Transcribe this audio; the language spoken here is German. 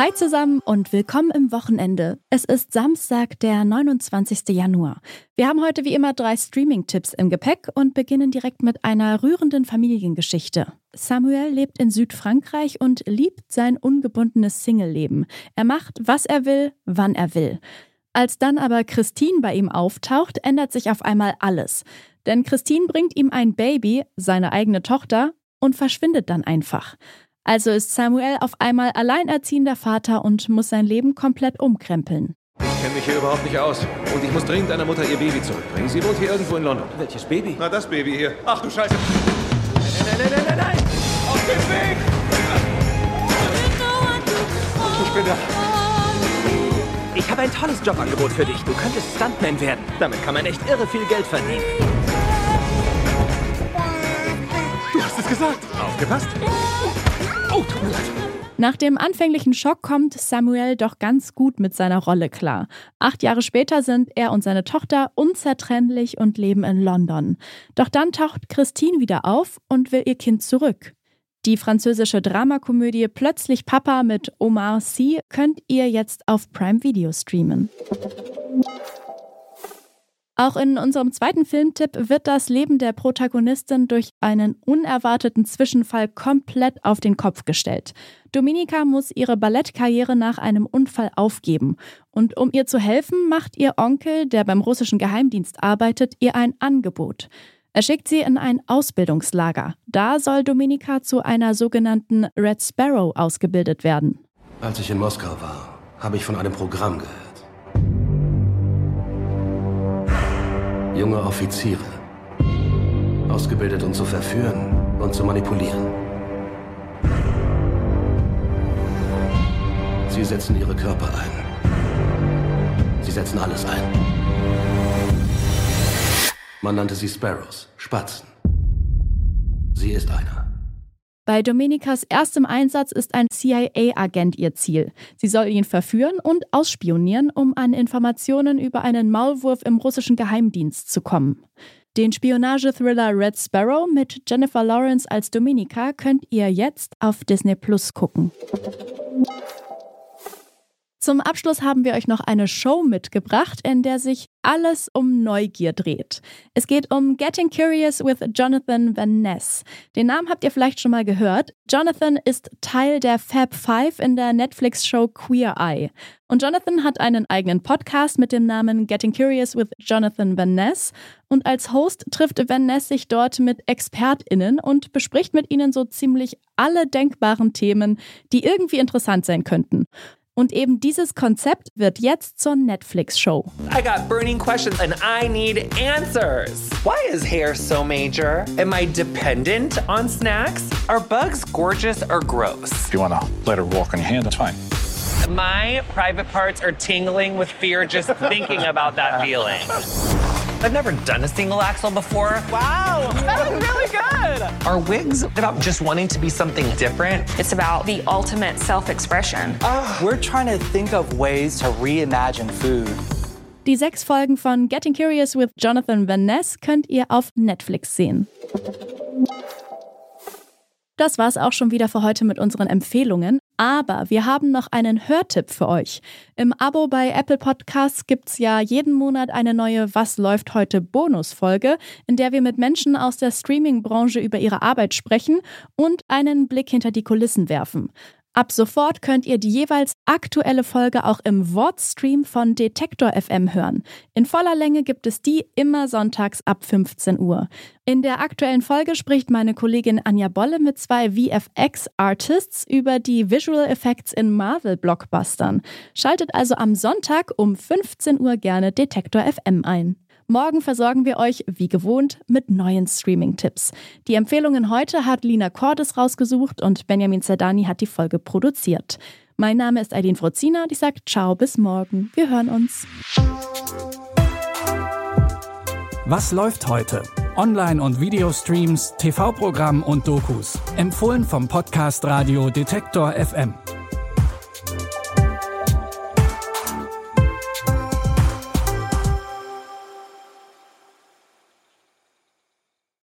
Hi zusammen und willkommen im Wochenende. Es ist Samstag, der 29. Januar. Wir haben heute wie immer drei Streaming-Tipps im Gepäck und beginnen direkt mit einer rührenden Familiengeschichte. Samuel lebt in Südfrankreich und liebt sein ungebundenes Single-Leben. Er macht, was er will, wann er will. Als dann aber Christine bei ihm auftaucht, ändert sich auf einmal alles. Denn Christine bringt ihm ein Baby, seine eigene Tochter, und verschwindet dann einfach. Also ist Samuel auf einmal alleinerziehender Vater und muss sein Leben komplett umkrempeln. Ich kenne mich hier überhaupt nicht aus. Und ich muss dringend deiner Mutter ihr Baby zurückbringen. Sie wohnt hier irgendwo in London. Welches Baby? Na, das Baby hier. Ach du Scheiße. Nein, nein, nein, nein, nein, nein. Auf dem Weg. Ich bin da. Ich habe ein tolles Jobangebot für dich. Du könntest Stuntman werden. Damit kann man echt irre viel Geld verdienen. Du hast es gesagt. Aufgepasst. Oh, tut mir leid. Nach dem anfänglichen Schock kommt Samuel doch ganz gut mit seiner Rolle klar. Acht Jahre später sind er und seine Tochter unzertrennlich und leben in London. Doch dann taucht Christine wieder auf und will ihr Kind zurück. Die französische Dramakomödie Plötzlich Papa mit Omar Sy könnt ihr jetzt auf Prime Video streamen. Auch in unserem zweiten Filmtipp wird das Leben der Protagonistin durch einen unerwarteten Zwischenfall komplett auf den Kopf gestellt. Dominika muss ihre Ballettkarriere nach einem Unfall aufgeben. Und um ihr zu helfen, macht ihr Onkel, der beim russischen Geheimdienst arbeitet, ihr ein Angebot. Er schickt sie in ein Ausbildungslager. Da soll Dominika zu einer sogenannten Red Sparrow ausgebildet werden. Als ich in Moskau war, habe ich von einem Programm gehört. Junge Offiziere. Ausgebildet, um zu verführen und zu manipulieren. Sie setzen ihre Körper ein. Sie setzen alles ein. Man nannte sie Sparrows, Spatzen. Sie ist einer. Bei Dominikas erstem Einsatz ist ein CIA-Agent ihr Ziel. Sie soll ihn verführen und ausspionieren, um an Informationen über einen Maulwurf im russischen Geheimdienst zu kommen. Den Spionagethriller Red Sparrow mit Jennifer Lawrence als Dominika könnt ihr jetzt auf Disney Plus gucken. Zum Abschluss haben wir euch noch eine Show mitgebracht, in der sich alles um Neugier dreht. Es geht um Getting Curious with Jonathan Van Ness. Den Namen habt ihr vielleicht schon mal gehört. Jonathan ist Teil der Fab Five in der Netflix-Show Queer Eye. Und Jonathan hat einen eigenen Podcast mit dem Namen Getting Curious with Jonathan Van Ness. Und als Host trifft Van Ness sich dort mit ExpertInnen und bespricht mit ihnen so ziemlich alle denkbaren Themen, die irgendwie interessant sein könnten. Und eben dieses Konzept wird jetzt zur Netflix-Show. I got burning questions and I need answers. Why is hair so major? Am I dependent on snacks? Are bugs gorgeous or gross? If you want to let her walk on your hand, that's fine. My private parts are tingling with fear just thinking about that feeling. I've never done a single axle before. Wow, that was really good. Are wigs about just wanting to be something different? It's about the ultimate self expression. We're trying to think of ways to reimagine food. Die sechs Folgen von Getting Curious with Jonathan Van Ness könnt ihr auf Netflix sehen. Das war's auch schon wieder für heute mit unseren Empfehlungen. Aber wir haben noch einen Hörtipp für euch. Im Abo bei Apple Podcasts gibt's ja jeden Monat eine neue Was läuft heute Bonusfolge, in der wir mit Menschen aus der Streaming-Branche über ihre Arbeit sprechen und einen Blick hinter die Kulissen werfen. Ab sofort könnt ihr die jeweils aktuelle Folge auch im Wortstream von Detektor FM hören. In voller Länge gibt es die immer sonntags ab 15 Uhr. In der aktuellen Folge spricht meine Kollegin Anja Bolle mit zwei VFX-Artists über die Visual Effects in Marvel-Blockbustern. Schaltet also am Sonntag um 15 Uhr gerne Detektor FM ein. Morgen versorgen wir euch, wie gewohnt, mit neuen Streaming-Tipps. Die Empfehlungen heute hat Lina Cordes rausgesucht und Benjamin Zerdani hat die Folge produziert. Mein Name ist Eileen Frozina und ich sage ciao bis morgen. Wir hören uns. Was läuft heute? Online- und Videostreams, TV-Programm und Dokus. Empfohlen vom Podcast Radio Detektor FM.